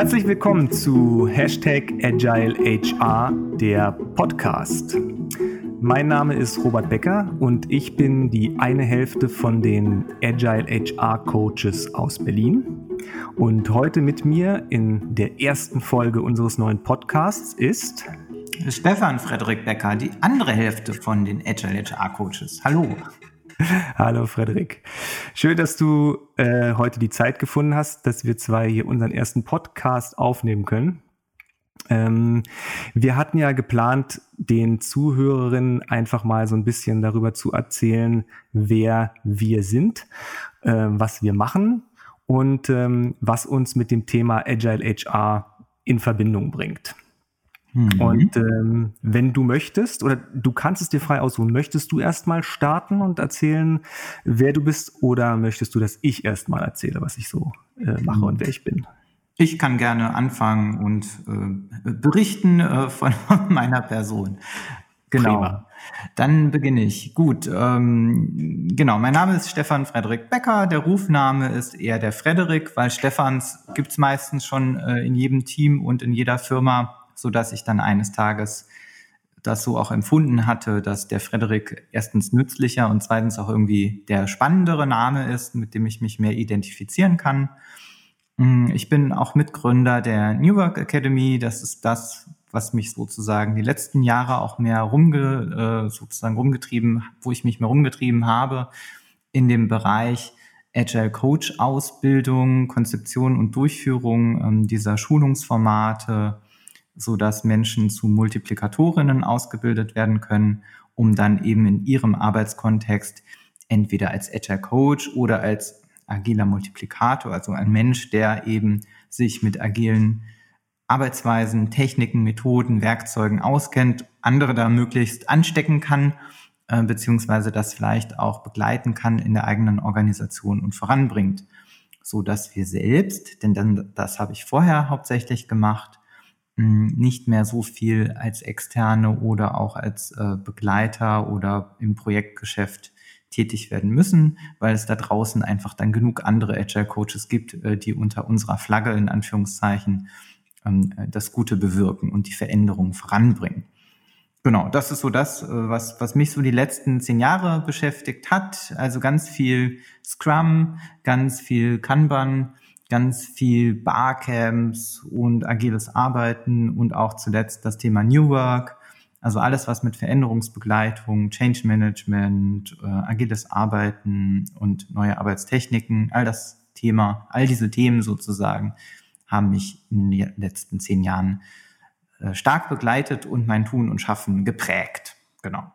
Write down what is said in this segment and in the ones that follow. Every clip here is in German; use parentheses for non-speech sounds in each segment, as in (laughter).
Herzlich willkommen zu Hashtag AgileHR, der Podcast. Mein Name ist Robert Becker und ich bin die eine Hälfte von den Agile HR Coaches aus Berlin. Und heute mit mir in der ersten Folge unseres neuen Podcasts ist Stefan Frederik Becker, die andere Hälfte von den Agile HR Coaches. Hallo. (laughs) Hallo Frederik. Schön, dass du äh, heute die Zeit gefunden hast, dass wir zwei hier unseren ersten Podcast aufnehmen können. Ähm, wir hatten ja geplant, den Zuhörerinnen einfach mal so ein bisschen darüber zu erzählen, wer wir sind, äh, was wir machen und ähm, was uns mit dem Thema Agile HR in Verbindung bringt. Mhm. Und ähm, wenn du möchtest, oder du kannst es dir frei aussuchen, möchtest du erstmal starten und erzählen, wer du bist, oder möchtest du, dass ich erstmal erzähle, was ich so äh, mache mhm. und wer ich bin? Ich kann gerne anfangen und äh, berichten äh, von (laughs) meiner Person. Genau. Prima. Dann beginne ich. Gut, ähm, genau. Mein Name ist Stefan Frederik Becker. Der Rufname ist eher der Frederik, weil Stefans gibt's meistens schon äh, in jedem Team und in jeder Firma so dass ich dann eines Tages das so auch empfunden hatte, dass der Frederik erstens nützlicher und zweitens auch irgendwie der spannendere Name ist, mit dem ich mich mehr identifizieren kann. Mm, ich bin auch Mitgründer der New Work Academy. Das ist das, was mich sozusagen die letzten Jahre auch mehr rumge, äh, sozusagen rumgetrieben, wo ich mich mehr rumgetrieben habe in dem Bereich Agile Coach Ausbildung, Konzeption und Durchführung ähm, dieser Schulungsformate, so dass Menschen zu Multiplikatorinnen ausgebildet werden können, um dann eben in ihrem Arbeitskontext entweder als Agile Coach oder als agiler Multiplikator, also ein Mensch, der eben sich mit agilen Arbeitsweisen, Techniken, Methoden, Werkzeugen auskennt, andere da möglichst anstecken kann, äh, beziehungsweise das vielleicht auch begleiten kann in der eigenen Organisation und voranbringt, so dass wir selbst, denn dann, das habe ich vorher hauptsächlich gemacht, nicht mehr so viel als Externe oder auch als äh, Begleiter oder im Projektgeschäft tätig werden müssen, weil es da draußen einfach dann genug andere Agile Coaches gibt, äh, die unter unserer Flagge in Anführungszeichen ähm, das Gute bewirken und die Veränderungen voranbringen. Genau, das ist so das, äh, was, was mich so die letzten zehn Jahre beschäftigt hat. Also ganz viel Scrum, ganz viel Kanban, ganz viel Barcamps und agiles Arbeiten und auch zuletzt das Thema New Work. Also alles, was mit Veränderungsbegleitung, Change Management, äh, agiles Arbeiten und neue Arbeitstechniken, all das Thema, all diese Themen sozusagen, haben mich in den letzten zehn Jahren äh, stark begleitet und mein Tun und Schaffen geprägt. Genau.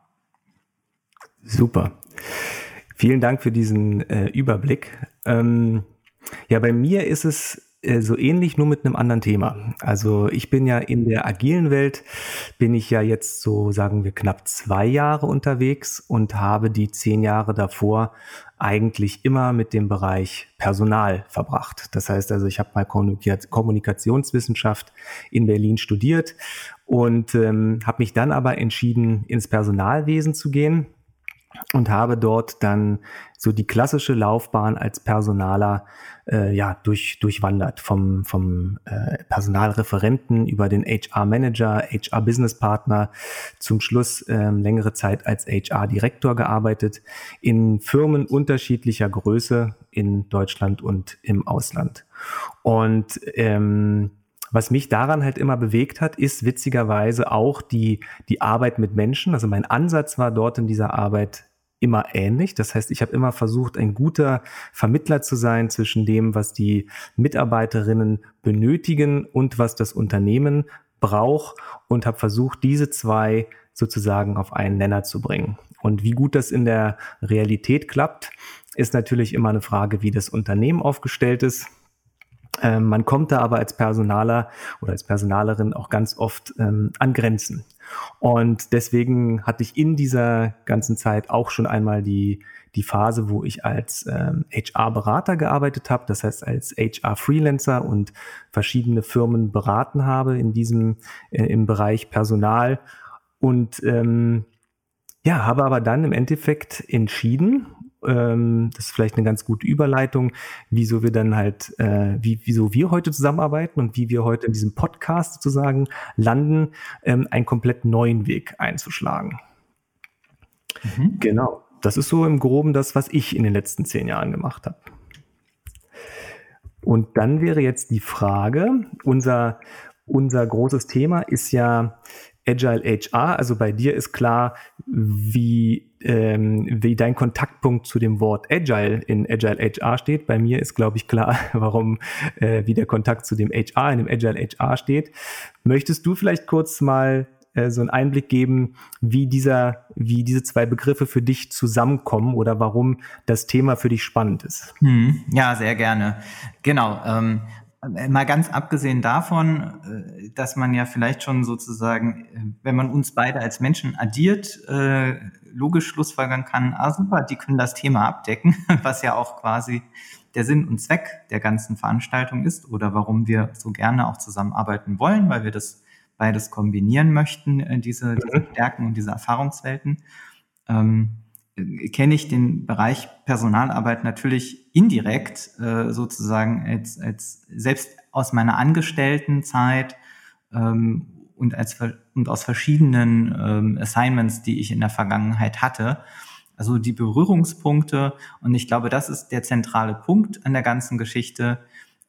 Super. Vielen Dank für diesen äh, Überblick. Ähm ja, bei mir ist es äh, so ähnlich, nur mit einem anderen Thema. Also ich bin ja in der agilen Welt, bin ich ja jetzt so, sagen wir, knapp zwei Jahre unterwegs und habe die zehn Jahre davor eigentlich immer mit dem Bereich Personal verbracht. Das heißt also, ich habe mal Kommunikationswissenschaft in Berlin studiert und ähm, habe mich dann aber entschieden, ins Personalwesen zu gehen und habe dort dann so die klassische Laufbahn als Personaler äh, ja durch durchwandert. Vom vom äh, Personalreferenten über den HR Manager, HR Business Partner zum Schluss äh, längere Zeit als HR Direktor gearbeitet in Firmen unterschiedlicher Größe in Deutschland und im Ausland. Und ähm, was mich daran halt immer bewegt hat, ist witzigerweise auch die, die Arbeit mit Menschen. Also mein Ansatz war dort in dieser Arbeit immer ähnlich. Das heißt, ich habe immer versucht, ein guter Vermittler zu sein zwischen dem, was die Mitarbeiterinnen benötigen und was das Unternehmen braucht und habe versucht, diese zwei sozusagen auf einen Nenner zu bringen. Und wie gut das in der Realität klappt, ist natürlich immer eine Frage, wie das Unternehmen aufgestellt ist. Ähm, man kommt da aber als Personaler oder als Personalerin auch ganz oft ähm, an Grenzen. Und deswegen hatte ich in dieser ganzen Zeit auch schon einmal die, die Phase, wo ich als ähm, HR-Berater gearbeitet habe, das heißt als HR-Freelancer und verschiedene Firmen beraten habe in diesem, äh, im Bereich Personal. Und ähm, ja, habe aber dann im Endeffekt entschieden, ähm, das ist vielleicht eine ganz gute Überleitung, wieso wir dann halt, äh, wie, wieso wir heute zusammenarbeiten und wie wir heute in diesem Podcast sozusagen landen, ähm, einen komplett neuen Weg einzuschlagen. Mhm. Genau. Das ist so im Groben das, was ich in den letzten zehn Jahren gemacht habe. Und dann wäre jetzt die Frage, unser, unser großes Thema ist ja Agile HR. Also bei dir ist klar, wie, ähm, wie dein Kontaktpunkt zu dem Wort Agile in Agile HR steht. Bei mir ist, glaube ich, klar, (laughs) warum, äh, wie der Kontakt zu dem HR in dem Agile HR steht. Möchtest du vielleicht kurz mal äh, so einen Einblick geben, wie dieser, wie diese zwei Begriffe für dich zusammenkommen oder warum das Thema für dich spannend ist. Hm, ja, sehr gerne. Genau. Ähm, mal ganz abgesehen davon, äh, dass man ja vielleicht schon sozusagen, äh, wenn man uns beide als Menschen addiert, äh, logisch schlussfolgern kann, ah super, die können das Thema abdecken, (laughs) was ja auch quasi der Sinn und Zweck der ganzen Veranstaltung ist oder warum wir so gerne auch zusammenarbeiten wollen, weil wir das beides kombinieren möchten, äh, diese, diese mhm. Stärken und diese Erfahrungswelten, ähm, kenne ich den Bereich Personalarbeit natürlich indirekt äh, sozusagen als, als selbst aus meiner Angestelltenzeit ähm, und, als, und aus verschiedenen ähm, Assignments, die ich in der Vergangenheit hatte. Also die Berührungspunkte, und ich glaube, das ist der zentrale Punkt an der ganzen Geschichte,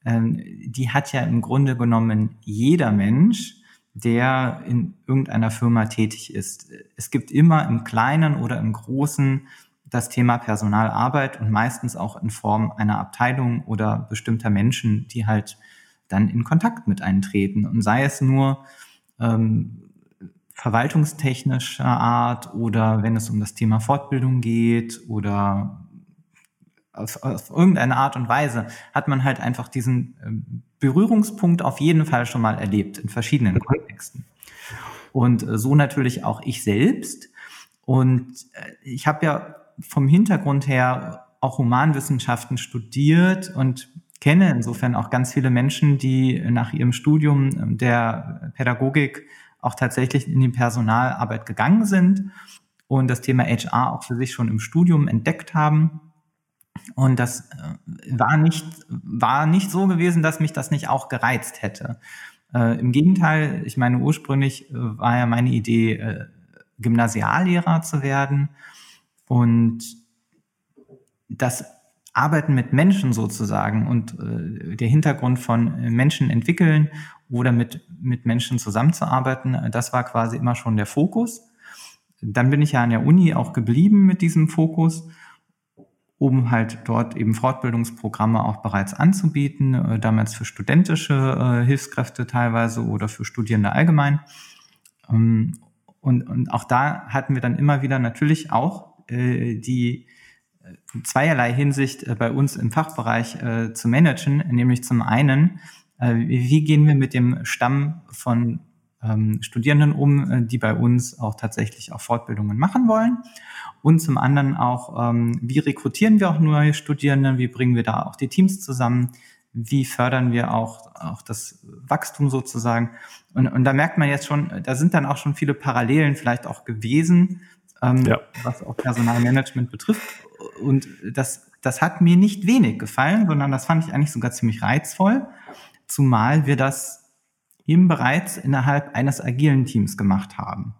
ähm, die hat ja im Grunde genommen jeder Mensch, der in irgendeiner Firma tätig ist. Es gibt immer im Kleinen oder im Großen das Thema Personalarbeit und meistens auch in Form einer Abteilung oder bestimmter Menschen, die halt dann in Kontakt mit eintreten. Und sei es nur ähm, verwaltungstechnischer Art oder wenn es um das Thema Fortbildung geht oder auf, auf irgendeine Art und Weise hat man halt einfach diesen ähm, Berührungspunkt auf jeden Fall schon mal erlebt in verschiedenen Kontexten. Und äh, so natürlich auch ich selbst. Und äh, ich habe ja vom Hintergrund her auch Humanwissenschaften studiert und kenne insofern auch ganz viele Menschen, die nach ihrem Studium ähm, der Pädagogik auch tatsächlich in die Personalarbeit gegangen sind und das Thema HR auch für sich schon im Studium entdeckt haben und das äh, war nicht, war nicht so gewesen, dass mich das nicht auch gereizt hätte. Äh, Im Gegenteil, ich meine, ursprünglich äh, war ja meine Idee, äh, Gymnasiallehrer zu werden. Und das Arbeiten mit Menschen sozusagen und äh, der Hintergrund von Menschen entwickeln oder mit, mit Menschen zusammenzuarbeiten, äh, das war quasi immer schon der Fokus. Dann bin ich ja an der Uni auch geblieben mit diesem Fokus um halt dort eben Fortbildungsprogramme auch bereits anzubieten, äh, damals für studentische äh, Hilfskräfte teilweise oder für Studierende allgemein. Ähm, und, und auch da hatten wir dann immer wieder natürlich auch äh, die zweierlei Hinsicht bei uns im Fachbereich zu managen, nämlich zum einen, wie gehen wir mit dem Stamm von ähm, Studierenden um, die bei uns auch tatsächlich auch Fortbildungen machen wollen und zum anderen auch, ähm, wie rekrutieren wir auch neue Studierende, wie bringen wir da auch die Teams zusammen, wie fördern wir auch, auch das Wachstum sozusagen. Und, und da merkt man jetzt schon, da sind dann auch schon viele Parallelen vielleicht auch gewesen, ähm, ja. was auch Personalmanagement betrifft. Und das, das hat mir nicht wenig gefallen, sondern das fand ich eigentlich sogar ziemlich reizvoll, zumal wir das eben bereits innerhalb eines agilen Teams gemacht haben.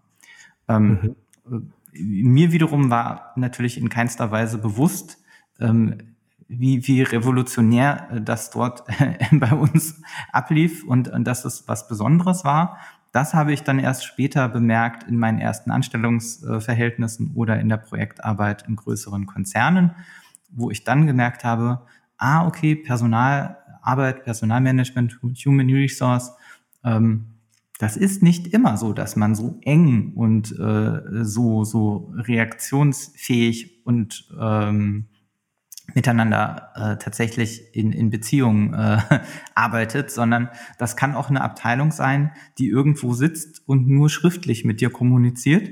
Ähm, mhm mir wiederum war natürlich in keinster Weise bewusst, ähm, wie, wie revolutionär äh, das dort (laughs) bei uns ablief und, und dass es was Besonderes war. Das habe ich dann erst später bemerkt in meinen ersten Anstellungsverhältnissen oder in der Projektarbeit in größeren Konzernen, wo ich dann gemerkt habe, ah, okay, Personalarbeit, Personalmanagement, Human Resource, ähm, das ist nicht immer so, dass man so eng und äh, so, so reaktionsfähig und ähm, miteinander äh, tatsächlich in, in Beziehungen äh, (laughs) arbeitet, sondern das kann auch eine Abteilung sein, die irgendwo sitzt und nur schriftlich mit dir kommuniziert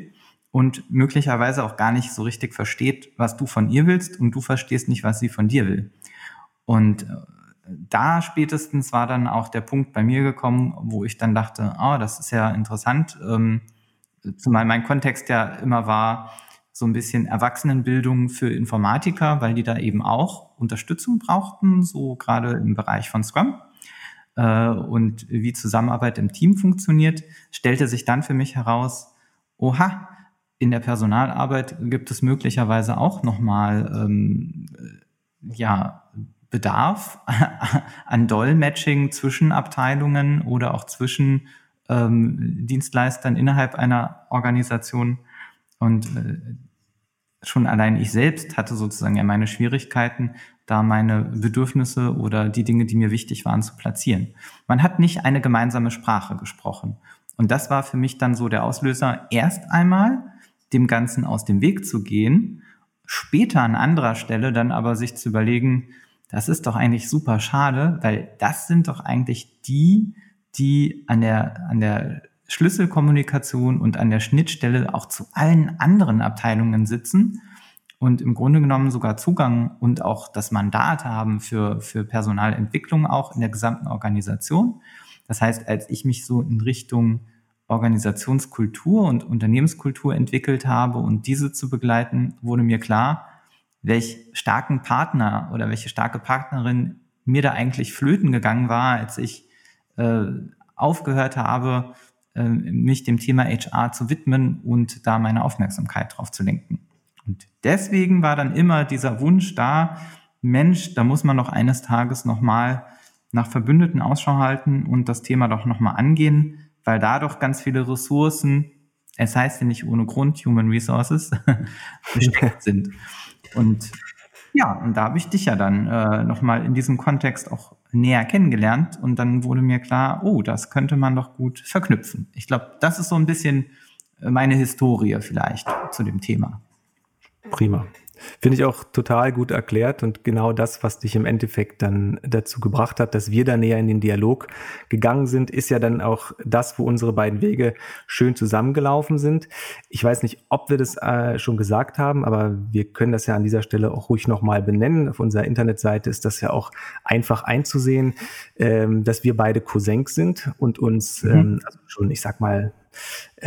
und möglicherweise auch gar nicht so richtig versteht, was du von ihr willst und du verstehst nicht, was sie von dir will. Und äh, da spätestens war dann auch der Punkt bei mir gekommen, wo ich dann dachte, oh, das ist ja interessant, ähm, zumal mein Kontext ja immer war, so ein bisschen Erwachsenenbildung für Informatiker, weil die da eben auch Unterstützung brauchten, so gerade im Bereich von Scrum. Äh, und wie Zusammenarbeit im Team funktioniert, stellte sich dann für mich heraus, oha, in der Personalarbeit gibt es möglicherweise auch nochmal ähm, ja, Bedarf (laughs) an Dolmetsching zwischen Abteilungen oder auch zwischen ähm, Dienstleistern innerhalb einer Organisation. Und äh, schon allein ich selbst hatte sozusagen ja meine Schwierigkeiten, da meine Bedürfnisse oder die Dinge, die mir wichtig waren, zu platzieren. Man hat nicht eine gemeinsame Sprache gesprochen. Und das war für mich dann so der Auslöser, erst einmal dem Ganzen aus dem Weg zu gehen, später an anderer Stelle dann aber sich zu überlegen, das ist doch eigentlich super schade, weil das sind doch eigentlich die, die an der, an der Schlüsselkommunikation und an der Schnittstelle auch zu allen anderen Abteilungen sitzen und im Grunde genommen sogar Zugang und auch das Mandat haben für, für Personalentwicklung auch in der gesamten Organisation. Das heißt, als ich mich so in Richtung Organisationskultur und Unternehmenskultur entwickelt habe und diese zu begleiten, wurde mir klar, welch starken Partner oder welche starke Partnerin mir da eigentlich flöten gegangen war, als ich äh, aufgehört habe, äh, mich dem Thema HR zu widmen und da meine Aufmerksamkeit drauf zu lenken. Und deswegen war dann immer dieser Wunsch da, Mensch, da muss man doch eines Tages nochmal nach Verbündeten Ausschau halten und das Thema doch nochmal angehen, weil da doch ganz viele Ressourcen, es heißt ja nicht ohne Grund Human Resources, (laughs) besteckt sind. Und ja, und da habe ich dich ja dann äh, nochmal in diesem Kontext auch näher kennengelernt und dann wurde mir klar, oh, das könnte man doch gut verknüpfen. Ich glaube, das ist so ein bisschen meine Historie vielleicht zu dem Thema. Prima. Finde ich auch total gut erklärt und genau das, was dich im Endeffekt dann dazu gebracht hat, dass wir da näher in den Dialog gegangen sind, ist ja dann auch das, wo unsere beiden Wege schön zusammengelaufen sind. Ich weiß nicht, ob wir das äh, schon gesagt haben, aber wir können das ja an dieser Stelle auch ruhig nochmal benennen. Auf unserer Internetseite ist das ja auch einfach einzusehen, ähm, dass wir beide Cousins sind und uns mhm. ähm, also schon, ich sag mal,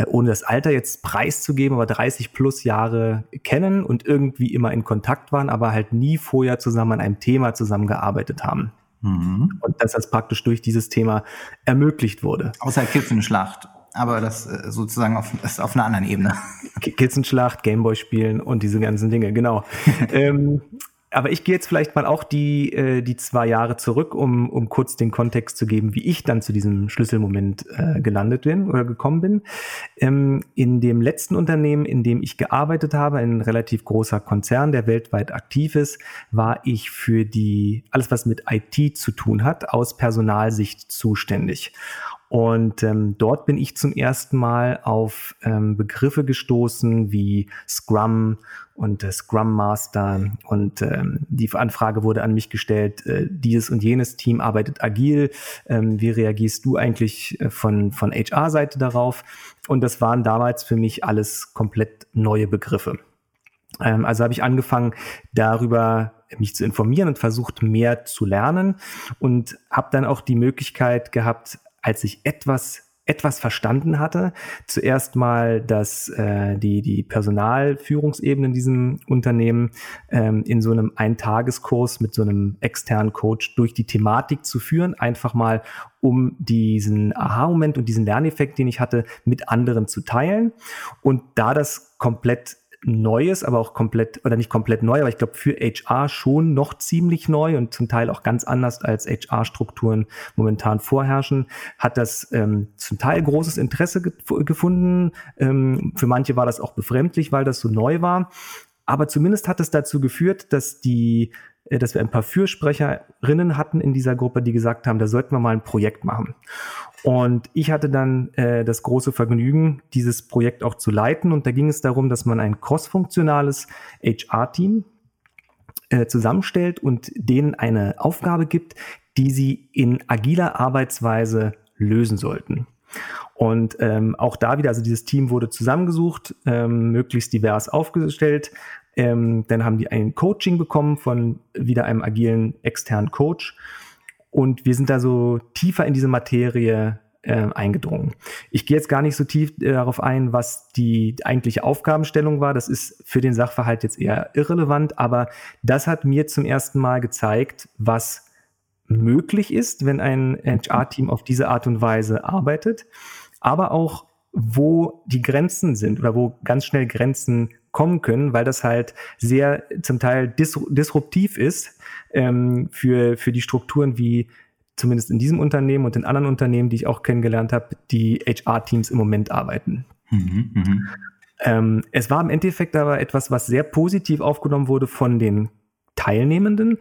ohne das Alter jetzt preiszugeben, aber 30 plus Jahre kennen und irgendwie immer in Kontakt waren, aber halt nie vorher zusammen an einem Thema zusammengearbeitet haben. Mhm. Und dass das praktisch durch dieses Thema ermöglicht wurde. Außer Kippenschlacht. Aber das äh, sozusagen auf, ist auf einer anderen Ebene. Kitzenschlacht, Gameboy spielen und diese ganzen Dinge, genau. (laughs) ähm, aber ich gehe jetzt vielleicht mal auch die, äh, die zwei Jahre zurück, um, um kurz den Kontext zu geben, wie ich dann zu diesem Schlüsselmoment äh, gelandet bin oder gekommen bin. Ähm, in dem letzten Unternehmen, in dem ich gearbeitet habe, ein relativ großer Konzern, der weltweit aktiv ist, war ich für die, alles was mit IT zu tun hat, aus Personalsicht zuständig. Und ähm, dort bin ich zum ersten Mal auf ähm, Begriffe gestoßen wie Scrum und äh, Scrum Master. Und ähm, die Anfrage wurde an mich gestellt, äh, dieses und jenes Team arbeitet agil. Ähm, wie reagierst du eigentlich äh, von, von HR-Seite darauf? Und das waren damals für mich alles komplett neue Begriffe. Ähm, also habe ich angefangen, darüber mich zu informieren und versucht, mehr zu lernen und habe dann auch die Möglichkeit gehabt, als ich etwas etwas verstanden hatte. Zuerst mal, dass äh, die, die Personalführungsebene in diesem Unternehmen ähm, in so einem Eintageskurs mit so einem externen Coach durch die Thematik zu führen, einfach mal um diesen Aha-Moment und diesen Lerneffekt, den ich hatte, mit anderen zu teilen. Und da das komplett Neues, aber auch komplett, oder nicht komplett neu, aber ich glaube für HR schon noch ziemlich neu und zum Teil auch ganz anders als HR-Strukturen momentan vorherrschen, hat das ähm, zum Teil großes Interesse ge gefunden. Ähm, für manche war das auch befremdlich, weil das so neu war. Aber zumindest hat es dazu geführt, dass die äh, dass wir ein paar Fürsprecherinnen hatten in dieser Gruppe, die gesagt haben, da sollten wir mal ein Projekt machen. Und ich hatte dann äh, das große Vergnügen, dieses Projekt auch zu leiten. Und da ging es darum, dass man ein crossfunktionales HR-Team äh, zusammenstellt und denen eine Aufgabe gibt, die sie in agiler Arbeitsweise lösen sollten. Und ähm, auch da wieder, also dieses Team wurde zusammengesucht, ähm, möglichst divers aufgestellt. Ähm, dann haben die ein Coaching bekommen von wieder einem agilen externen Coach und wir sind da so tiefer in diese Materie äh, eingedrungen. Ich gehe jetzt gar nicht so tief äh, darauf ein, was die eigentliche Aufgabenstellung war. Das ist für den Sachverhalt jetzt eher irrelevant, aber das hat mir zum ersten Mal gezeigt, was möglich ist, wenn ein HR-Team auf diese Art und Weise arbeitet, aber auch wo die Grenzen sind oder wo ganz schnell Grenzen kommen können, weil das halt sehr zum Teil dis disruptiv ist ähm, für, für die Strukturen wie zumindest in diesem Unternehmen und in anderen Unternehmen, die ich auch kennengelernt habe, die HR-Teams im Moment arbeiten. Mhm, mh. ähm, es war im Endeffekt aber etwas, was sehr positiv aufgenommen wurde von den Teilnehmenden.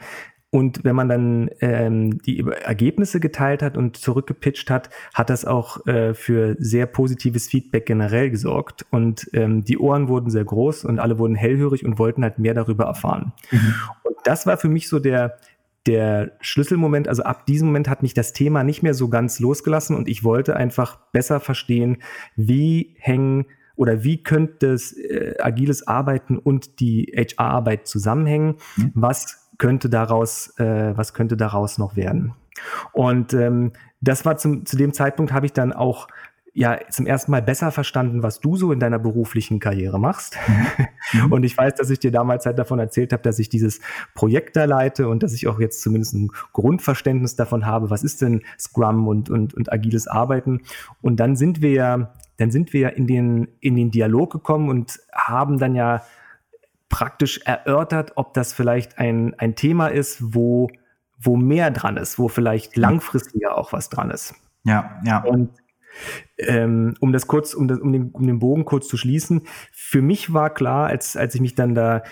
Und wenn man dann ähm, die Ergebnisse geteilt hat und zurückgepitcht hat, hat das auch äh, für sehr positives Feedback generell gesorgt. Und ähm, die Ohren wurden sehr groß und alle wurden hellhörig und wollten halt mehr darüber erfahren. Mhm. Und das war für mich so der, der Schlüsselmoment, also ab diesem Moment hat mich das Thema nicht mehr so ganz losgelassen und ich wollte einfach besser verstehen, wie hängen oder wie könnte das äh, agiles Arbeiten und die HR-Arbeit zusammenhängen? Mhm. Was könnte daraus, äh, was könnte daraus noch werden? Und ähm, das war zum, zu dem Zeitpunkt habe ich dann auch ja zum ersten Mal besser verstanden, was du so in deiner beruflichen Karriere machst. Mhm. Und ich weiß, dass ich dir damals halt davon erzählt habe, dass ich dieses Projekt da leite und dass ich auch jetzt zumindest ein Grundverständnis davon habe, was ist denn Scrum und, und, und agiles Arbeiten. Und dann sind wir ja, dann sind wir in den, in den Dialog gekommen und haben dann ja praktisch erörtert, ob das vielleicht ein, ein Thema ist, wo, wo mehr dran ist, wo vielleicht langfristiger auch was dran ist. Ja, ja. Und ähm, um das kurz, um, das, um, den, um den Bogen kurz zu schließen, für mich war klar, als, als ich mich dann da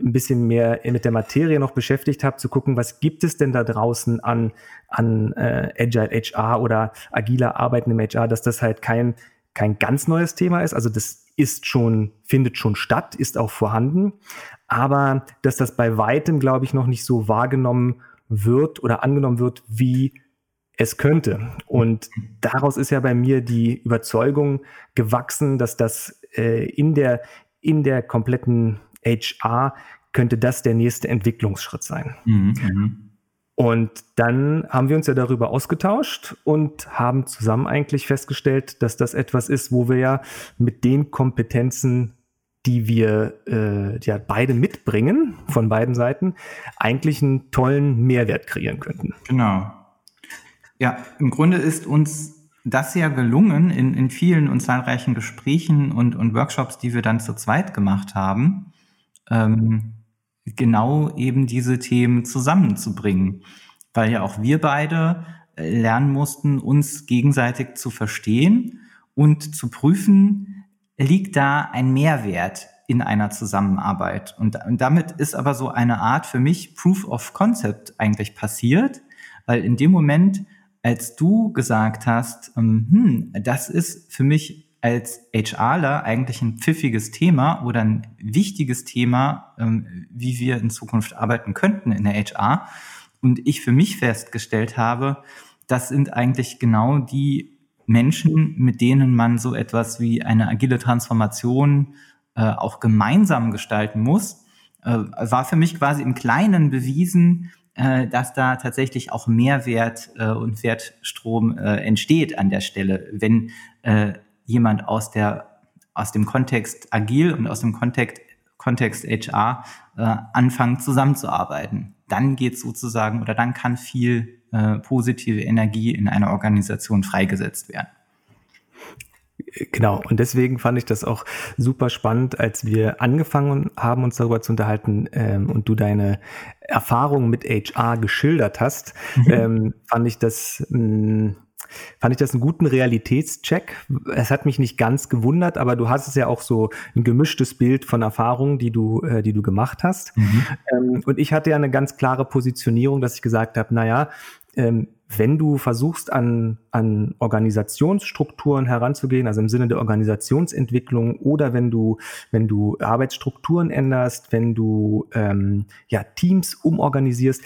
ein bisschen mehr mit der Materie noch beschäftigt habe, zu gucken, was gibt es denn da draußen an, an äh, Agile HR oder agiler Arbeiten im HR, dass das halt kein, kein ganz neues Thema ist. Also das ist schon, findet schon statt, ist auch vorhanden. Aber dass das bei weitem, glaube ich, noch nicht so wahrgenommen wird oder angenommen wird, wie es könnte. Und daraus ist ja bei mir die Überzeugung gewachsen, dass das äh, in, der, in der kompletten HR könnte das der nächste Entwicklungsschritt sein. Mhm, mhm. Und dann haben wir uns ja darüber ausgetauscht und haben zusammen eigentlich festgestellt, dass das etwas ist, wo wir ja mit den Kompetenzen, die wir äh, ja beide mitbringen, von beiden Seiten, eigentlich einen tollen Mehrwert kreieren könnten. Genau. Ja, im Grunde ist uns das ja gelungen in, in vielen und zahlreichen Gesprächen und, und Workshops, die wir dann zu zweit gemacht haben, ähm, genau eben diese Themen zusammenzubringen. Weil ja auch wir beide äh, lernen mussten, uns gegenseitig zu verstehen und zu prüfen, liegt da ein Mehrwert in einer Zusammenarbeit. Und, damit ist aber so eine Art für mich Proof of Concept eigentlich passiert, weil in dem Moment, als du gesagt hast, ähm, hm, das ist für mich als HRler eigentlich ein pfiffiges Thema oder ein wichtiges Thema, ähm, wie wir in Zukunft arbeiten könnten in der HR. Und ich für mich festgestellt habe, das sind eigentlich genau die Menschen, mit denen man so etwas wie eine agile Transformation äh, auch gemeinsam gestalten muss, äh, war für mich quasi im Kleinen bewiesen, äh, dass da tatsächlich auch Mehrwert und Wertstrom entsteht an der Stelle, wenn jemand aus der aus dem Kontext agil und aus dem Kontext Kontext HR äh, anfangen zusammenzuarbeiten. Dann geht sozusagen oder dann kann viel äh, positive Energie in einer Organisation freigesetzt werden. Genau, und deswegen fand ich das auch super spannend, als wir angefangen haben, uns darüber zu unterhalten ähm, und du deine Erfahrungen mit HR geschildert hast, mhm. ähm, fand ich das mh, hm, fand ich das einen guten Realitätscheck. Es hat mich nicht ganz gewundert, aber du hast es ja auch so ein gemischtes Bild von Erfahrungen, die du, äh, die du gemacht hast. Mhm. Ähm, und ich hatte ja eine ganz klare Positionierung, dass ich gesagt habe, naja, ähm, wenn du versuchst, an, an Organisationsstrukturen heranzugehen, also im Sinne der Organisationsentwicklung, oder wenn du, wenn du Arbeitsstrukturen änderst, wenn du ähm, ja, Teams umorganisierst,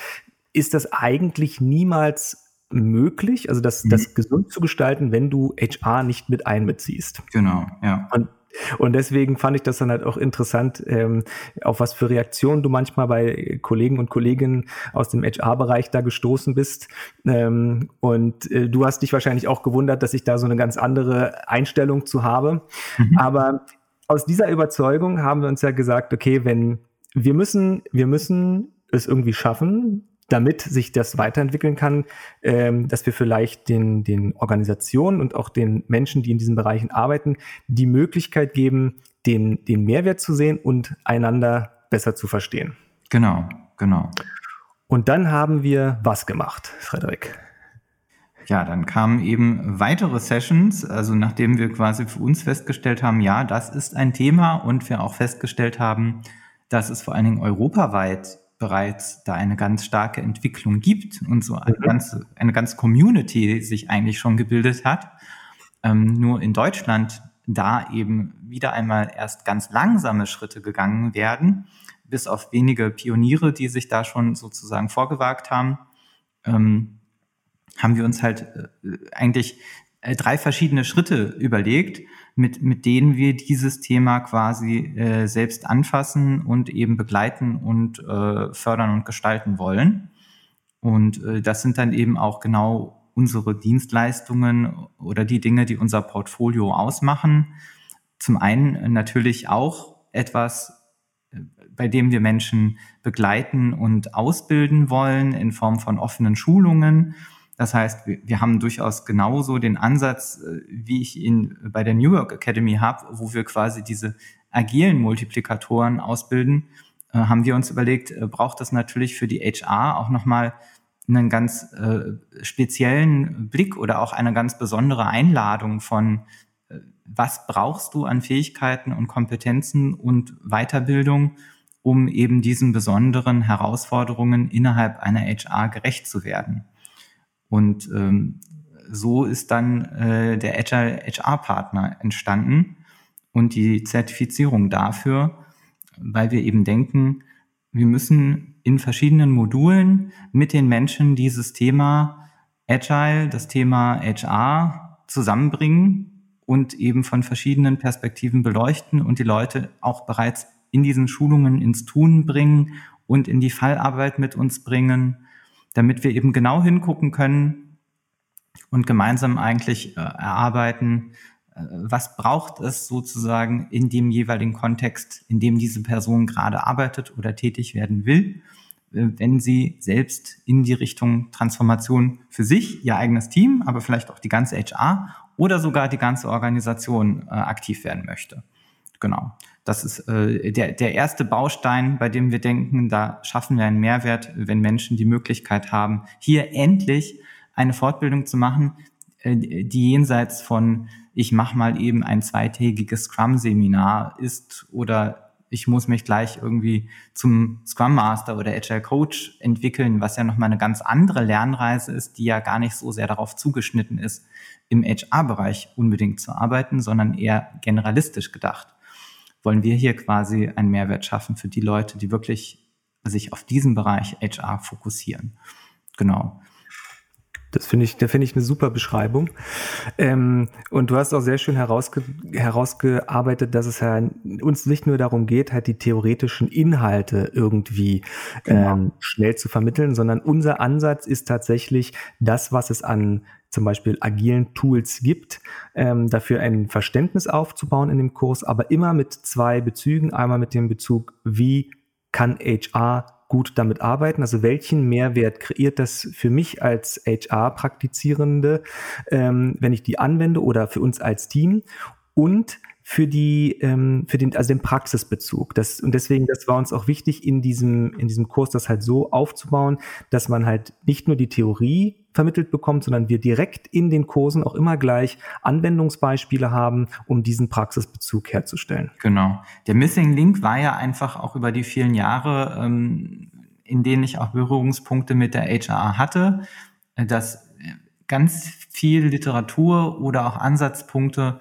ist das eigentlich niemals möglich, also das, mhm. das gesund zu gestalten, wenn du HR nicht mit einbeziehst. Genau, ja. Und Und deswegen fand ich das dann halt auch interessant, ähm, auf was für Reaktionen du manchmal bei Kollegen und Kolleginnen aus dem HR-Bereich da gestoßen bist. Ähm, und äh, du hast dich wahrscheinlich auch gewundert, dass ich da so eine ganz andere Einstellung zu habe. Mhm. Aber aus dieser Überzeugung haben wir uns ja gesagt, okay, wenn wir müssen, wir müssen es irgendwie schaffen, damit sich das weiterentwickeln kann, ähm, dass wir vielleicht den, den Organisationen und auch den Menschen, die in diesen Bereichen arbeiten, die Möglichkeit geben, den, den Mehrwert zu sehen und einander besser zu verstehen. Genau, genau. Und dann haben wir was gemacht, Frederik? Ja, dann kamen eben weitere Sessions, also nachdem wir quasi für uns festgestellt haben, ja, das ist ein Thema und wir auch festgestellt haben, dass es vor allen Dingen europaweit bereits da eine ganz starke Entwicklung gibt und so eine, mhm. ganze, eine ganze Community sich eigentlich schon gebildet hat. Ähm, nur in Deutschland da eben wieder einmal erst ganz langsame Schritte gegangen werden, bis auf wenige Pioniere, die sich da schon sozusagen vorgewagt haben, ähm, haben wir uns halt äh, eigentlich äh, drei verschiedene Schritte überlegt, mit, mit denen wir dieses Thema quasi äh, selbst anfassen und eben begleiten und äh, fördern und gestalten wollen. Und äh, das sind dann eben auch genau unsere Dienstleistungen oder die Dinge, die unser Portfolio ausmachen. Zum einen natürlich auch etwas, äh, bei dem wir Menschen begleiten und ausbilden wollen in Form von offenen Schulungen das heißt, wir, haben durchaus genauso den Ansatz, äh, wie ich ihn bei der New York Academy habe, wo wir quasi diese agilen Multiplikatoren ausbilden, äh, haben wir uns überlegt, äh, braucht das natürlich für die HR auch nochmal einen ganz speziellen Blick oder auch eine ganz besondere Einladung von, was brauchst du an Fähigkeiten und Kompetenzen und Weiterbildung, um eben diesen besonderen Herausforderungen innerhalb einer HR gerecht zu werden. Und ähm, so ist dann äh, der Agile HR-Partner entstanden und die Zertifizierung dafür, weil wir eben denken, wir müssen in verschiedenen Modulen mit den Menschen dieses Thema Agile, das Thema HR zusammenbringen und eben von verschiedenen Perspektiven beleuchten und die Leute auch bereits in diesen Schulungen ins Tun bringen und in die Fallarbeit mit uns bringen damit wir eben genau hingucken können und gemeinsam eigentlich äh, erarbeiten, äh, was braucht es sozusagen in dem jeweiligen Kontext, in dem diese Person gerade arbeitet oder tätig werden will, äh, wenn sie selbst in die Richtung Transformation für sich, ihr eigenes Team, aber vielleicht auch die ganze HR oder sogar die ganze Organisation äh, aktiv werden möchte. Genau. Das ist äh, der, der erste Baustein, bei dem wir denken, da schaffen wir einen Mehrwert, wenn Menschen die Möglichkeit haben, hier endlich eine Fortbildung zu machen, äh, die jenseits von ich mache mal eben ein zweitägiges Scrum-Seminar ist oder ich muss mich gleich irgendwie zum Scrum Master oder Agile Coach entwickeln, was ja nochmal eine ganz andere Lernreise ist, die ja gar nicht so sehr darauf zugeschnitten ist, im HR-Bereich unbedingt zu arbeiten, sondern eher generalistisch gedacht wollen wir hier quasi einen Mehrwert schaffen für die Leute, die wirklich sich auf diesen Bereich HR fokussieren. Genau. Das finde ich, da finde ich eine super Beschreibung. Ähm, und du hast auch sehr schön herausge herausgearbeitet, dass es ja uns nicht nur darum geht, halt die theoretischen Inhalte irgendwie genau. ähm, schnell zu vermitteln, sondern unser Ansatz ist tatsächlich das, was es an zum Beispiel agilen Tools gibt, ähm, dafür ein Verständnis aufzubauen in dem Kurs, aber immer mit zwei Bezügen. Einmal mit dem Bezug, wie kann HR gut damit arbeiten? Also welchen Mehrwert kreiert das für mich als HR-Praktizierende, ähm, wenn ich die anwende oder für uns als Team? Und für die, ähm, für den, also den Praxisbezug. Das, und deswegen, das war uns auch wichtig, in diesem, in diesem Kurs das halt so aufzubauen, dass man halt nicht nur die Theorie vermittelt bekommt, sondern wir direkt in den Kursen auch immer gleich Anwendungsbeispiele haben, um diesen Praxisbezug herzustellen. Genau. Der Missing Link war ja einfach auch über die vielen Jahre, ähm, in denen ich auch Berührungspunkte mit der HR hatte, äh, dass ganz viel Literatur oder auch Ansatzpunkte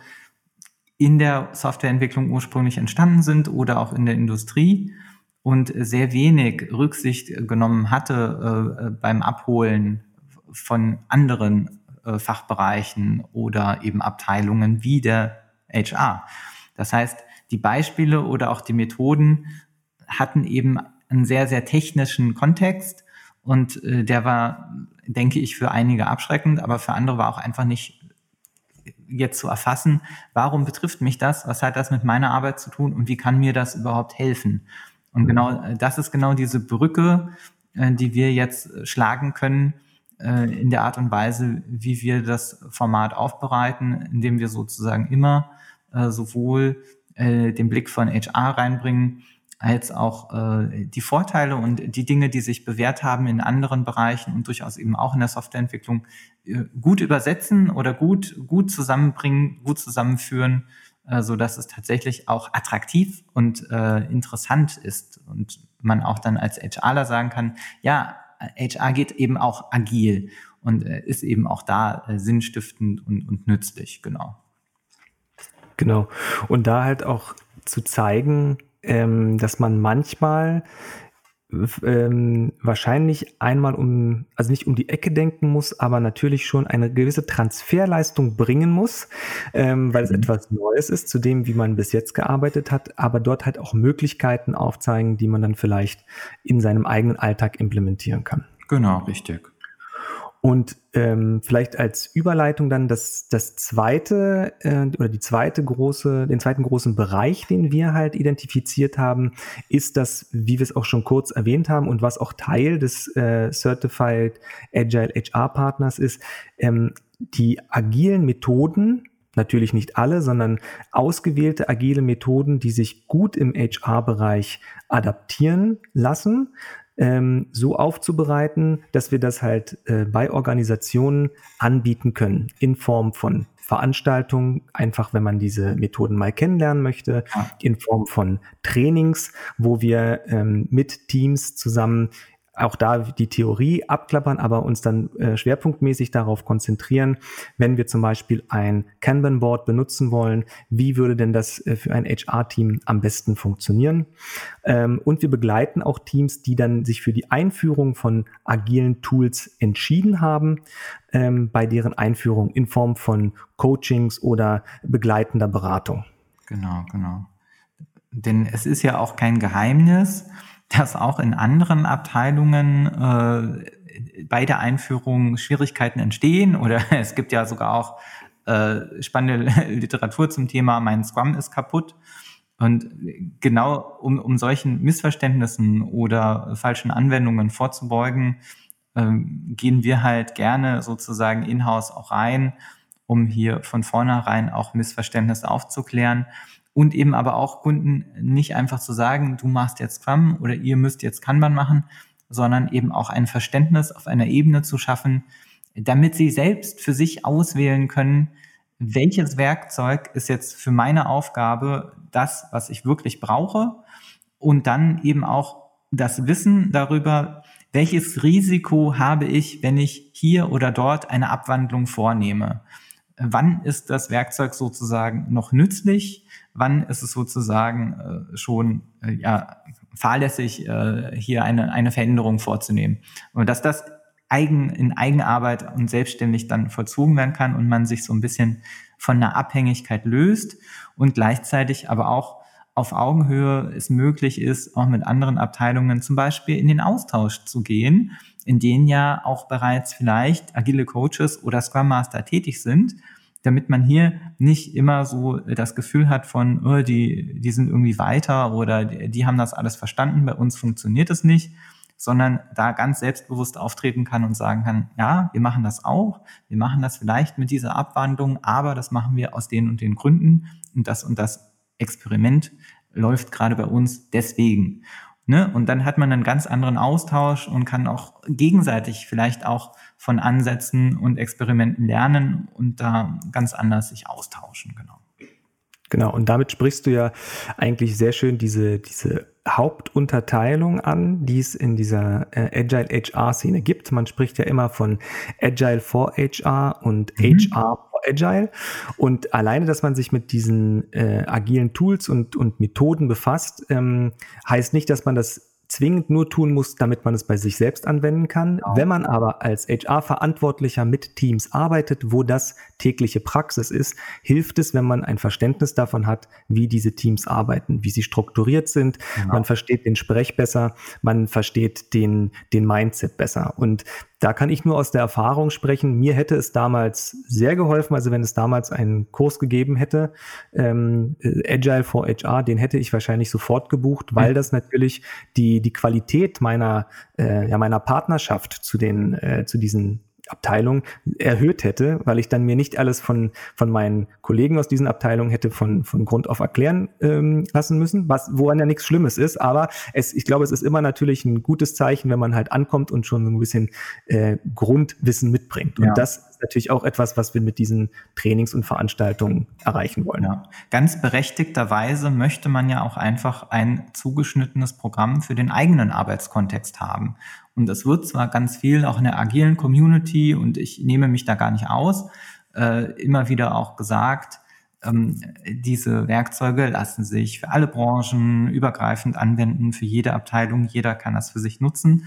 in der Softwareentwicklung ursprünglich entstanden sind oder auch in der Industrie und sehr wenig Rücksicht genommen hatte äh, beim Abholen von anderen äh, Fachbereichen oder eben Abteilungen wie der HR. Das heißt, die Beispiele oder auch die Methoden hatten eben einen sehr, sehr technischen Kontext und äh, der war, denke ich, für einige abschreckend, aber für andere war auch einfach nicht jetzt zu erfassen, warum betrifft mich das, was hat das mit meiner Arbeit zu tun und wie kann mir das überhaupt helfen. Und genau äh, das ist genau diese Brücke, äh, die wir jetzt schlagen können äh, in der Art und Weise, wie wir das Format aufbereiten, indem wir sozusagen immer sowohl den Blick von HR reinbringen, als auch äh, die Vorteile und die Dinge, die sich bewährt haben in anderen Bereichen und durchaus eben auch in der Softwareentwicklung äh, gut übersetzen oder gut gut zusammenbringen, gut zusammenführen, äh, so dass es tatsächlich auch attraktiv und äh, interessant ist und man auch dann als HRler sagen kann, ja, HR geht eben auch agil und äh, ist eben auch da äh, sinnstiftend und, und nützlich, genau. Genau. Und da halt auch zu zeigen, ähm, dass man manchmal ähm, wahrscheinlich einmal um, also nicht um die Ecke denken muss, aber natürlich schon eine gewisse Transferleistung bringen muss, ähm, weil es mhm. etwas Neues ist zu dem, wie man bis jetzt gearbeitet hat, aber dort halt auch Möglichkeiten aufzeigen, die man dann vielleicht in seinem eigenen Alltag implementieren kann. Genau, richtig. Und ähm, vielleicht als Überleitung dann das, das zweite äh, oder die zweite große, den zweiten großen Bereich, den wir halt identifiziert haben, ist das, wie wir es auch schon kurz erwähnt haben und was auch Teil des äh, Certified Agile HR Partners ist, ähm, die agilen Methoden, natürlich nicht alle, sondern ausgewählte agile Methoden, die sich gut im HR-Bereich adaptieren lassen, ähm, so aufzubereiten, dass wir das halt äh, bei Organisationen anbieten können in Form von Veranstaltungen, einfach wenn man diese Methoden mal kennenlernen möchte, in Form von Trainings, wo wir ähm, mit Teams zusammen auch da die Theorie abklappern, aber uns dann äh, schwerpunktmäßig darauf konzentrieren, wenn wir zum Beispiel ein Kanban-Board benutzen wollen, wie würde denn das äh, für ein HR-Team am besten funktionieren? Ähm, und wir begleiten auch Teams, die dann sich für die Einführung von agilen Tools entschieden haben, ähm, bei deren Einführung in Form von Coachings oder begleitender Beratung. Genau, genau. Denn es ist ja auch kein Geheimnis, dass auch in anderen Abteilungen äh, bei der Einführung Schwierigkeiten entstehen oder (laughs) es gibt ja sogar auch äh, spannende (laughs) Literatur zum Thema Mein Scrum ist kaputt. Und genau um, um solchen Missverständnissen oder falschen Anwendungen vorzubeugen, ähm, gehen wir halt gerne sozusagen in-house auch rein, um hier von vornherein auch Missverständnisse aufzuklären und eben aber auch Kunden nicht einfach zu sagen, du machst jetzt Scrum oder ihr müsst jetzt Kanban machen, sondern eben auch ein Verständnis auf einer Ebene zu schaffen, damit sie selbst für sich auswählen können, welches Werkzeug ist jetzt für meine Aufgabe das, was ich wirklich brauche und dann eben auch das Wissen darüber, welches Risiko habe ich, wenn ich hier oder dort eine Abwandlung vornehme. Wann ist das Werkzeug sozusagen noch nützlich? Wann ist es sozusagen äh, schon äh, ja, fahrlässig, äh, hier eine, eine Veränderung vorzunehmen. Und dass das eigen, in Eigenarbeit und selbstständig dann vollzogen werden kann und man sich so ein bisschen von einer Abhängigkeit löst und gleichzeitig aber auch auf Augenhöhe es möglich ist, auch mit anderen Abteilungen zum Beispiel in den Austausch zu gehen, in denen ja auch bereits vielleicht agile Coaches oder Scrum Master tätig sind damit man hier nicht immer so das Gefühl hat von, oh, die, die sind irgendwie weiter oder die, die haben das alles verstanden, bei uns funktioniert es nicht, sondern da ganz selbstbewusst auftreten kann und sagen kann, ja, wir machen das auch, wir machen das vielleicht mit dieser Abwandlung, aber das machen wir aus den und den Gründen und das und das Experiment läuft gerade bei uns deswegen. Ne? Und dann hat man einen ganz anderen Austausch und kann auch gegenseitig vielleicht auch von Ansätzen und Experimenten lernen und da ganz anders sich austauschen, genau. Genau, und damit sprichst du ja eigentlich sehr schön diese, diese Hauptunterteilung an, die es in dieser äh, Agile HR-Szene gibt. Man spricht ja immer von Agile for HR und mhm. HR for Agile. Und alleine, dass man sich mit diesen äh, agilen Tools und, und Methoden befasst, ähm, heißt nicht, dass man das zwingend nur tun muss, damit man es bei sich selbst anwenden kann. Genau. Wenn man aber als HR-Verantwortlicher mit Teams arbeitet, wo das tägliche Praxis ist, hilft es, wenn man ein Verständnis davon hat, wie diese Teams arbeiten, wie sie strukturiert sind. Genau. Man versteht den Sprech besser, man versteht den, den Mindset besser. Und da kann ich nur aus der Erfahrung sprechen. Mir hätte es damals sehr geholfen, also wenn es damals einen Kurs gegeben hätte, ähm, äh, Agile for HR, den hätte ich wahrscheinlich sofort gebucht, weil das natürlich die, die Qualität meiner, äh, ja, meiner Partnerschaft zu den, äh, zu diesen Abteilung erhöht hätte, weil ich dann mir nicht alles von, von meinen Kollegen aus diesen Abteilungen hätte von, von Grund auf erklären ähm, lassen müssen, was, woran ja nichts Schlimmes ist. Aber es, ich glaube, es ist immer natürlich ein gutes Zeichen, wenn man halt ankommt und schon so ein bisschen äh, Grundwissen mitbringt. Und ja. das ist natürlich auch etwas, was wir mit diesen Trainings und Veranstaltungen erreichen wollen. Ja. Ganz berechtigterweise möchte man ja auch einfach ein zugeschnittenes Programm für den eigenen Arbeitskontext haben. Und das wird zwar ganz viel auch in der agilen Community und ich nehme mich da gar nicht aus, äh, immer wieder auch gesagt, ähm, diese Werkzeuge lassen sich für alle Branchen übergreifend anwenden, für jede Abteilung, jeder kann das für sich nutzen.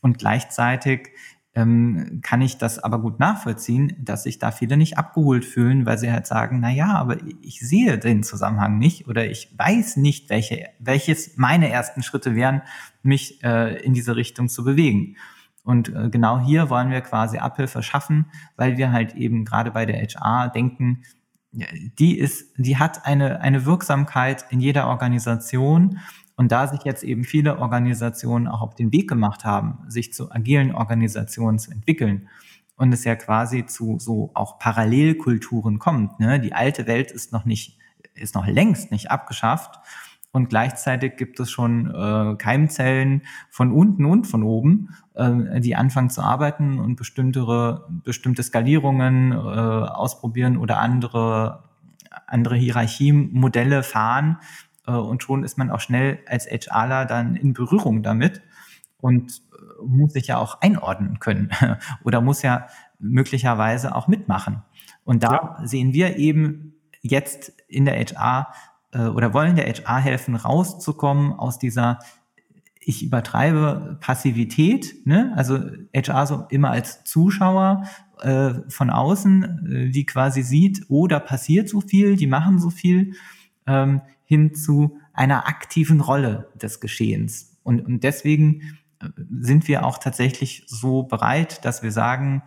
Und gleichzeitig ähm, kann ich das aber gut nachvollziehen, dass sich da viele nicht abgeholt fühlen, weil sie halt sagen, na ja, aber ich sehe den Zusammenhang nicht oder ich weiß nicht, welche, welches meine ersten Schritte wären, mich äh, in diese Richtung zu bewegen. Und äh, genau hier wollen wir quasi Abhilfe schaffen, weil wir halt eben gerade bei der HR denken, die ist, die hat eine, eine Wirksamkeit in jeder Organisation und da sich jetzt eben viele Organisationen auch auf den Weg gemacht haben, sich zu agilen Organisationen zu entwickeln und es ja quasi zu so auch Parallelkulturen kommt. Ne? Die alte Welt ist noch nicht, ist noch längst nicht abgeschafft und gleichzeitig gibt es schon äh, Keimzellen von unten und von oben, äh, die anfangen zu arbeiten und bestimmte, bestimmte Skalierungen äh, ausprobieren oder andere andere Hierarchiemodelle fahren, und schon ist man auch schnell als HRler dann in Berührung damit und äh, muss sich ja auch einordnen können (laughs) oder muss ja möglicherweise auch mitmachen. Und da ja. sehen wir eben jetzt in der HR äh, oder wollen der HR helfen, rauszukommen aus dieser ich übertreibe Passivität, ne? also HR so immer als Zuschauer äh, von außen, äh, die quasi sieht, oh, da passiert so viel, die machen so viel, ähm, hin zu einer aktiven Rolle des Geschehens. Und, und deswegen äh, sind wir auch tatsächlich so bereit, dass wir sagen,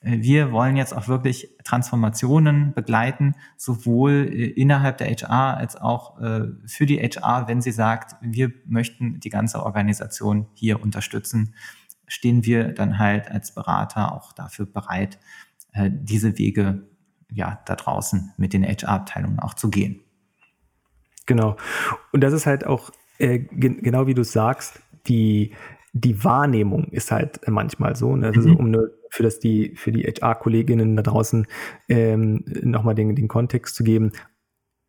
äh, wir wollen jetzt auch wirklich Transformationen begleiten, sowohl äh, innerhalb der HR als auch für die HR, wenn sie sagt, wir möchten die ganze Organisation hier unterstützen, stehen wir dann halt als Berater auch dafür bereit, diese Wege ja da draußen mit den HR-Abteilungen auch zu gehen. Genau. Und das ist halt auch, äh, gen genau wie du sagst, die, die Wahrnehmung ist halt manchmal so. Ne? Also mhm. um eine, für das die, für die HR-Kolleginnen da draußen ähm, nochmal den, den Kontext zu geben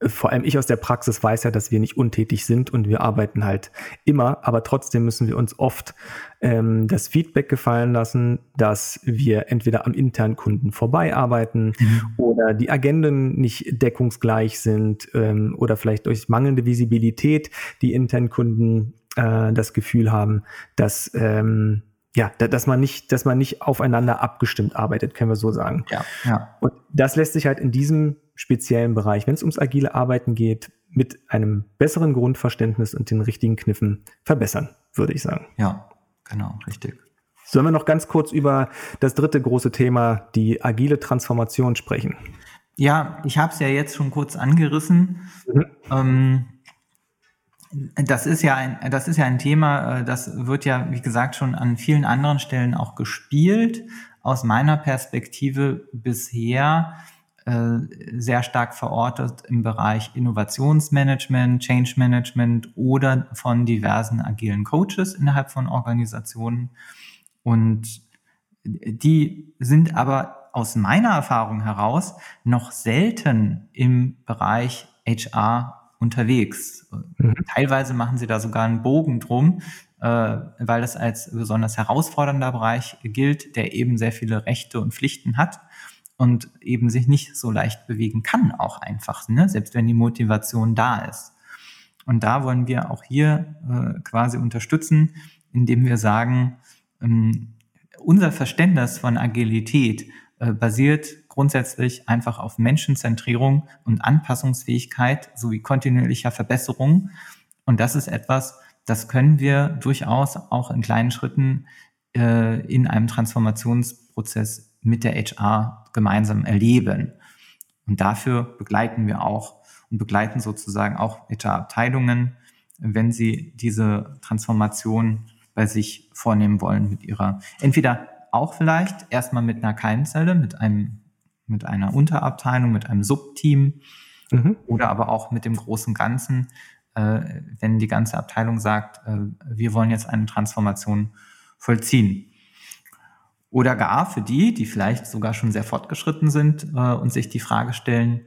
vor allem ich aus der Praxis weiß ja, dass wir nicht untätig sind und wir arbeiten halt immer, aber trotzdem müssen wir uns oft ähm, das Feedback gefallen lassen, dass wir entweder am internen Kunden vorbeiarbeiten mhm. oder die Agenden nicht deckungsgleich sind ähm, oder vielleicht durch mangelnde Visibilität die internen Kunden äh, das Gefühl haben, dass ähm, ja, dass man nicht, dass man nicht aufeinander abgestimmt arbeitet, können wir so sagen. Ja, ja. Und das lässt sich halt in diesem speziellen Bereich, wenn es ums agile Arbeiten geht, mit einem besseren Grundverständnis und den richtigen Kniffen verbessern, würde ich sagen. Ja, genau, richtig. Sollen wir noch ganz kurz über das dritte große Thema, die agile Transformation, sprechen? Ja, ich habe es ja jetzt schon kurz angerissen. Mhm. Ähm, das ist ja ein, das ist ja ein Thema, äh, das wird ja, wie gesagt, schon an vielen anderen Stellen auch gespielt. Aus meiner Perspektive bisher äh, sehr stark verortet im Bereich Innovationsmanagement, Change Management oder von diversen agilen Coaches innerhalb von Organisationen. Und die sind aber aus meiner Erfahrung heraus noch selten im Bereich HR unterwegs. Mhm. Teilweise machen sie da sogar einen Bogen drum, äh, weil das als besonders herausfordernder Bereich gilt, der eben sehr viele Rechte und Pflichten hat und eben sich nicht so leicht bewegen kann, auch einfach, ne? selbst wenn die Motivation da ist. Und da wollen wir auch hier äh, quasi unterstützen, indem wir sagen, ähm, unser Verständnis von Agilität äh, basiert grundsätzlich einfach auf Menschenzentrierung und Anpassungsfähigkeit sowie kontinuierlicher Verbesserung. Und das ist etwas, das können wir durchaus auch in kleinen Schritten äh, in einem Transformationsprozess mit der HR gemeinsam erleben. Und dafür begleiten wir auch und begleiten sozusagen auch HR-Abteilungen, wenn sie diese Transformation bei sich vornehmen wollen mit ihrer, entweder auch vielleicht erstmal mit einer Keimzelle, mit einem, mit einer Unterabteilung, mit einem Subteam mhm. oder aber auch mit dem großen Ganzen, äh, wenn die ganze Abteilung sagt, äh, wir wollen jetzt eine Transformation vollziehen. Oder gar für die, die vielleicht sogar schon sehr fortgeschritten sind äh, und sich die Frage stellen,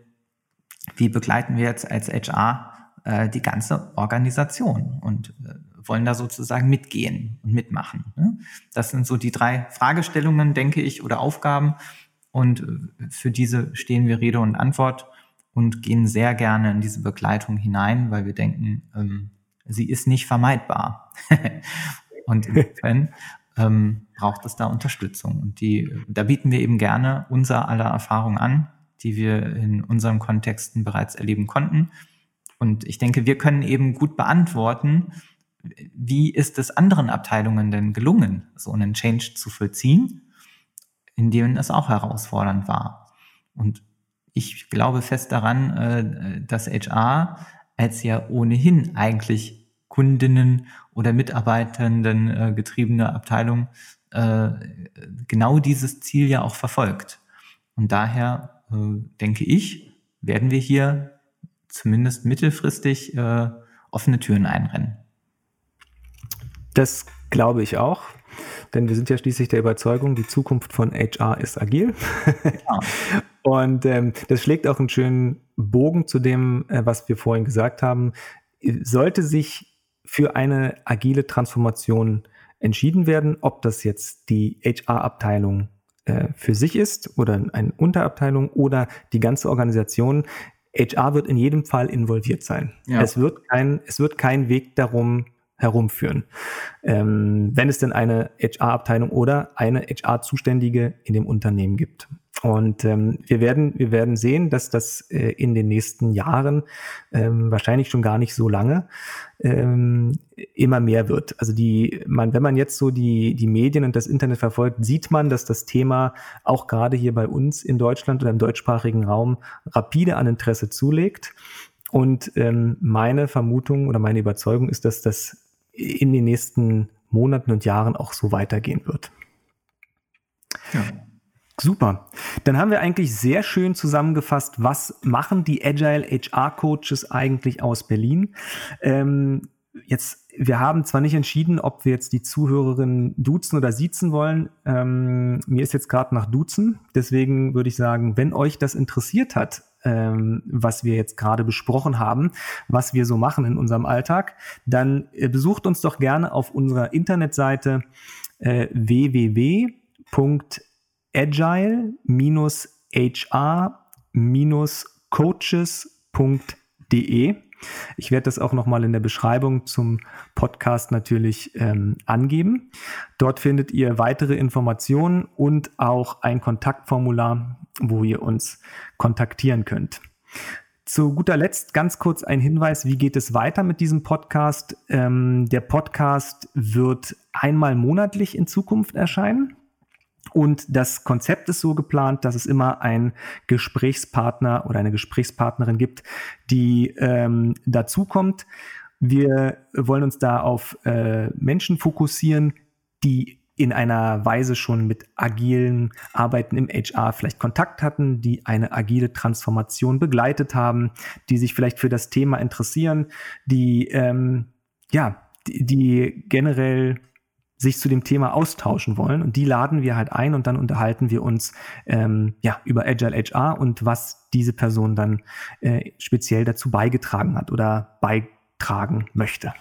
wie begleiten wir jetzt als HR äh, die ganze Organisation und äh, wollen da sozusagen mitgehen und mitmachen. Ne? Das sind so die drei Fragestellungen, denke ich, oder Aufgaben. Und äh, für diese stehen wir Rede und Antwort und gehen sehr gerne in diese Begleitung hinein, weil wir denken, ähm, sie ist nicht vermeidbar. (laughs) und insofern ähm, braucht es da Unterstützung. Und die, da bieten wir eben gerne unser aller Erfahrung an, die wir in unseren Kontexten bereits erleben konnten. Und ich denke, wir können eben gut beantworten, wie ist es anderen Abteilungen denn gelungen, so einen Change zu vollziehen, in dem es auch herausfordernd war. Und ich glaube fest daran, äh, dass HR als ja ohnehin eigentlich Kundinnen oder Mitarbeitenden äh, getriebene Abteilung äh, genau dieses Ziel ja auch verfolgt. Und daher denke ich, werden wir hier zumindest mittelfristig offene Türen einrennen. Das glaube ich auch. Denn wir sind ja schließlich der Überzeugung, die Zukunft von HR ist agil. Ja. (laughs) Und ähm, das schlägt auch einen schönen Bogen zu dem, äh, was wir vorhin gesagt haben. Sollte sich für eine agile Transformation entschieden werden, ob das jetzt die HR-Abteilung äh, für sich ist oder eine Unterabteilung oder die ganze Organisation, HR wird in jedem Fall involviert sein. Ja. Es, wird kein, es wird kein Weg darum herumführen. Ähm, wenn es denn eine HR-Abteilung oder eine HR-Zuständige in dem Unternehmen gibt. Und ähm, wir werden wir werden sehen, dass das äh, in den nächsten Jahren ähm, wahrscheinlich schon gar nicht so lange ähm, immer mehr wird. Also die man wenn man jetzt so die die Medien und das Internet verfolgt, sieht man, dass das Thema auch gerade hier bei uns in Deutschland oder im deutschsprachigen Raum rapide an Interesse zulegt. Und ähm, meine Vermutung oder meine Überzeugung ist, dass das in den nächsten Monaten und Jahren auch so weitergehen wird. Ja. Super. Dann haben wir eigentlich sehr schön zusammengefasst, was machen die Agile HR Coaches eigentlich aus Berlin. Ähm, jetzt, wir haben zwar nicht entschieden, ob wir jetzt die Zuhörerinnen duzen oder siezen wollen. Ähm, mir ist jetzt gerade nach duzen. Deswegen würde ich sagen, wenn euch das interessiert hat, ähm, was wir jetzt gerade besprochen haben, was wir so machen in unserem Alltag, dann äh, besucht uns doch gerne auf unserer Internetseite äh, www.agile-hr-coaches.de. Ich werde das auch nochmal in der Beschreibung zum Podcast natürlich ähm, angeben. Dort findet ihr weitere Informationen und auch ein Kontaktformular, wo ihr uns kontaktieren könnt. Zu guter Letzt ganz kurz ein Hinweis, wie geht es weiter mit diesem Podcast? Ähm, der Podcast wird einmal monatlich in Zukunft erscheinen. Und das Konzept ist so geplant, dass es immer einen Gesprächspartner oder eine Gesprächspartnerin gibt, die ähm, dazukommt. Wir wollen uns da auf äh, Menschen fokussieren, die in einer Weise schon mit agilen Arbeiten im HR vielleicht Kontakt hatten, die eine agile Transformation begleitet haben, die sich vielleicht für das Thema interessieren, die ähm, ja, die, die generell sich zu dem Thema austauschen wollen. Und die laden wir halt ein und dann unterhalten wir uns ähm, ja, über Agile HR und was diese Person dann äh, speziell dazu beigetragen hat oder beitragen möchte.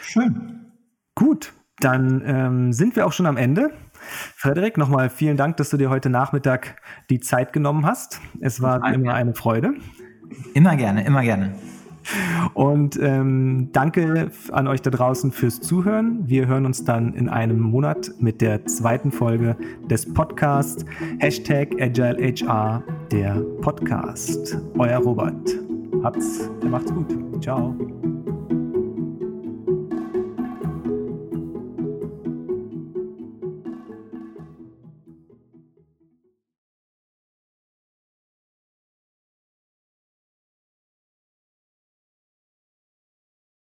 Schön. Gut, dann ähm, sind wir auch schon am Ende. Frederik, nochmal vielen Dank, dass du dir heute Nachmittag die Zeit genommen hast. Es war immer eine Freude. Immer gerne, immer gerne. Und ähm, danke an euch da draußen fürs Zuhören. Wir hören uns dann in einem Monat mit der zweiten Folge des Podcasts. Hashtag AgileHR, der Podcast. Euer Robert. Habt's, macht's gut. Ciao.